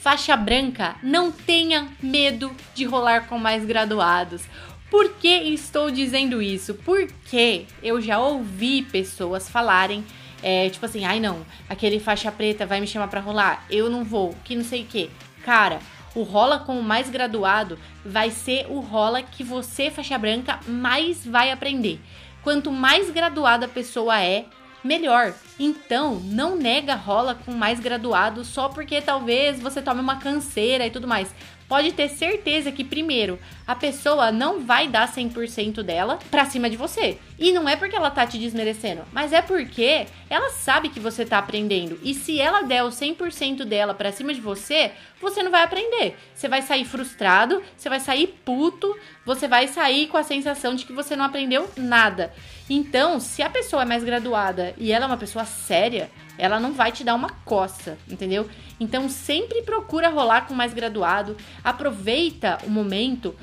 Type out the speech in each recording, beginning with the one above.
Faixa branca, não tenha medo de rolar com mais graduados. Por que estou dizendo isso? Porque eu já ouvi pessoas falarem, é, tipo assim, ai não, aquele faixa preta vai me chamar pra rolar, eu não vou, que não sei o que. Cara, o rola com o mais graduado vai ser o rola que você, faixa branca, mais vai aprender. Quanto mais graduada a pessoa é, melhor. Então, não nega rola com mais graduado só porque talvez você tome uma canseira e tudo mais. Pode ter certeza que, primeiro, a pessoa não vai dar 100% dela pra cima de você. E não é porque ela tá te desmerecendo, mas é porque ela sabe que você tá aprendendo. E se ela der o 100% dela pra cima de você, você não vai aprender. Você vai sair frustrado, você vai sair puto, você vai sair com a sensação de que você não aprendeu nada. Então, se a pessoa é mais graduada e ela é uma pessoa séria, ela não vai te dar uma coça, entendeu? Então sempre procura rolar com mais graduado, aproveita o momento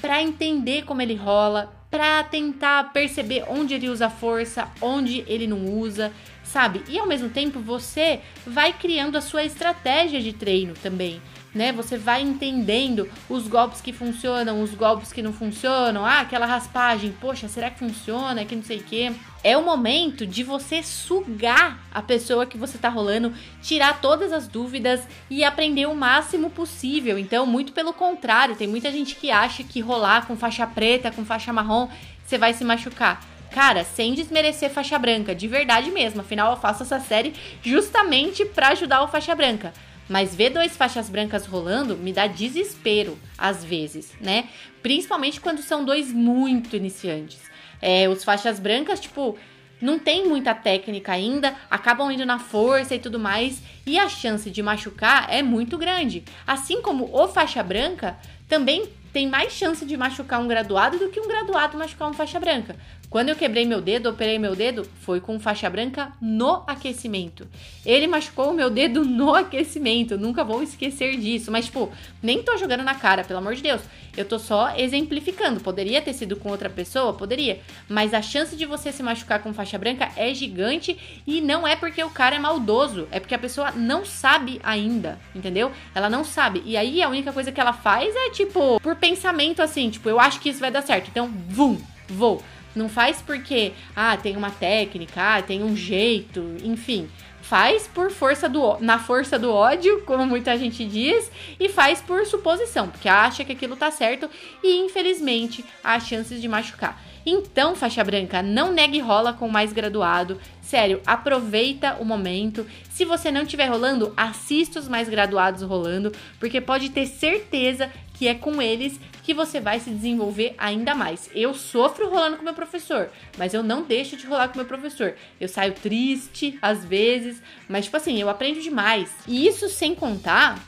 para entender como ele rola, para tentar perceber onde ele usa força, onde ele não usa, sabe? E ao mesmo tempo você vai criando a sua estratégia de treino também né? Você vai entendendo os golpes que funcionam, os golpes que não funcionam. Ah, aquela raspagem, poxa, será que funciona? Que não sei o quê. É o momento de você sugar a pessoa que você tá rolando, tirar todas as dúvidas e aprender o máximo possível. Então, muito pelo contrário, tem muita gente que acha que rolar com faixa preta, com faixa marrom, você vai se machucar. Cara, sem desmerecer faixa branca, de verdade mesmo. Afinal, eu faço essa série justamente para ajudar o faixa branca. Mas ver dois faixas brancas rolando me dá desespero, às vezes, né? Principalmente quando são dois muito iniciantes. É, os faixas brancas, tipo, não tem muita técnica ainda, acabam indo na força e tudo mais, e a chance de machucar é muito grande. Assim como o faixa branca também tem mais chance de machucar um graduado do que um graduado machucar uma faixa branca. Quando eu quebrei meu dedo, operei meu dedo, foi com faixa branca no aquecimento. Ele machucou o meu dedo no aquecimento, nunca vou esquecer disso. Mas, tipo, nem tô jogando na cara, pelo amor de Deus. Eu tô só exemplificando. Poderia ter sido com outra pessoa? Poderia. Mas a chance de você se machucar com faixa branca é gigante e não é porque o cara é maldoso, é porque a pessoa não sabe ainda, entendeu? Ela não sabe. E aí a única coisa que ela faz é, tipo, por pensamento assim, tipo, eu acho que isso vai dar certo. Então, vum, vou. Não faz porque, ah, tem uma técnica, ah, tem um jeito, enfim. Faz por força do na força do ódio, como muita gente diz, e faz por suposição, porque acha que aquilo tá certo e infelizmente há chances de machucar. Então, faixa branca, não negue rola com mais graduado. Sério, aproveita o momento. Se você não estiver rolando, assista os mais graduados rolando, porque pode ter certeza que é com eles que você vai se desenvolver ainda mais. Eu sofro rolando com meu professor, mas eu não deixo de rolar com meu professor. Eu saio triste às vezes, mas tipo assim, eu aprendo demais. E isso sem contar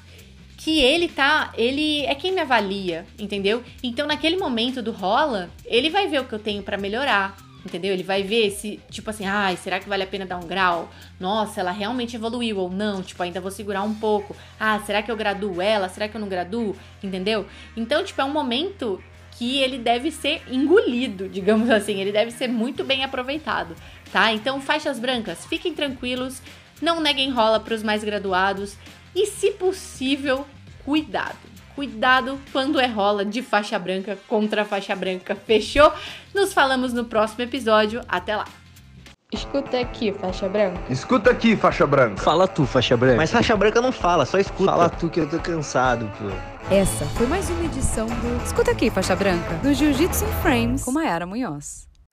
que ele tá, ele é quem me avalia, entendeu? Então naquele momento do rola, ele vai ver o que eu tenho para melhorar, entendeu? Ele vai ver se, tipo assim, ai, será que vale a pena dar um grau? Nossa, ela realmente evoluiu ou não? Tipo, ainda vou segurar um pouco. Ah, será que eu graduo ela? Será que eu não graduo? Entendeu? Então, tipo, é um momento que ele deve ser engolido, digamos assim, ele deve ser muito bem aproveitado, tá? Então, faixas brancas, fiquem tranquilos, não neguem rola para os mais graduados e, se possível, cuidado. Cuidado quando é rola de faixa branca contra faixa branca. Fechou? Nos falamos no próximo episódio. Até lá. Escuta aqui, faixa branca. Escuta aqui, faixa branca. Fala tu, faixa branca. Mas faixa branca não fala, só escuta. Fala tu que eu tô cansado, pô. Essa foi mais uma edição do Escuta aqui, faixa branca, do Jiu-Jitsu in Frames com Mayara Munhoz.